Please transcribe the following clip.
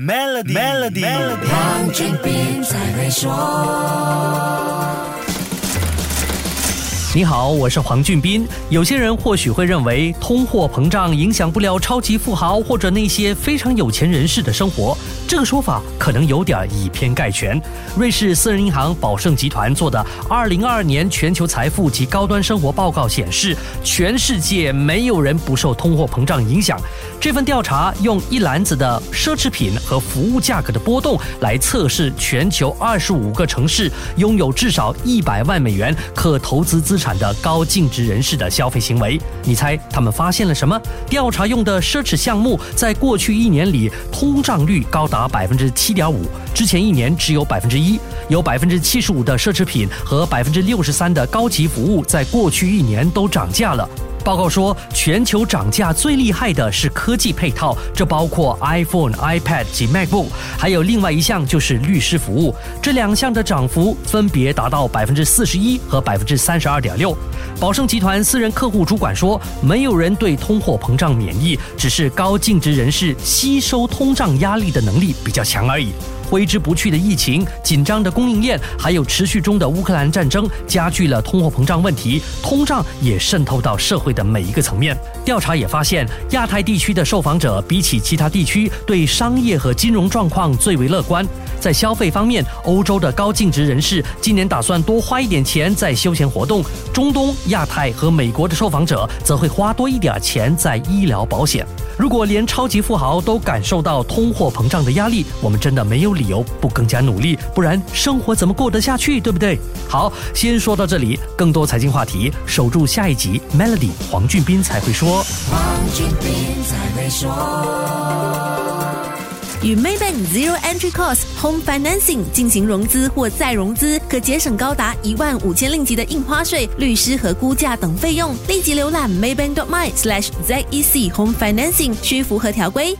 Melody，Melody，黄俊斌在会说。你好，我是黄俊斌。有些人或许会认为，通货膨胀影响不了超级富豪或者那些非常有钱人士的生活。这个说法可能有点以偏概全。瑞士私人银行宝盛集团做的2022年全球财富及高端生活报告显示，全世界没有人不受通货膨胀影响。这份调查用一篮子的奢侈品和服务价格的波动来测试全球25个城市拥有至少100万美元可投资资。产的高净值人士的消费行为，你猜他们发现了什么？调查用的奢侈项目在过去一年里通胀率高达达百分之七点五，之前一年只有百分之一。有百分之七十五的奢侈品和百分之六十三的高级服务在过去一年都涨价了。报告说，全球涨价最厉害的是科技配套，这包括 iPhone、iPad 及 MacBook，还有另外一项就是律师服务。这两项的涨幅分别达到百分之四十一和百分之三十二点六。宝盛集团私人客户主管说：“没有人对通货膨胀免疫，只是高净值人士吸收通胀压力的能力比较强而已。”挥之不去的疫情、紧张的供应链，还有持续中的乌克兰战争，加剧了通货膨胀问题。通胀也渗透到社会的每一个层面。调查也发现，亚太地区的受访者比起其他地区，对商业和金融状况最为乐观。在消费方面，欧洲的高净值人士今年打算多花一点钱在休闲活动；中东、亚太和美国的受访者则会花多一点钱在医疗保险。如果连超级富豪都感受到通货膨胀的压力，我们真的没有理由不更加努力，不然生活怎么过得下去？对不对？好，先说到这里，更多财经话题，守住下一集。Melody 黄俊斌才会说。黄俊斌才会说。与 Maybank Zero Entry Cost Home Financing 进行融资或再融资，可节省高达一万五千令吉的印花税、律师和估价等费用。立即浏览 Maybank.my/zec Home Financing，需符合条规。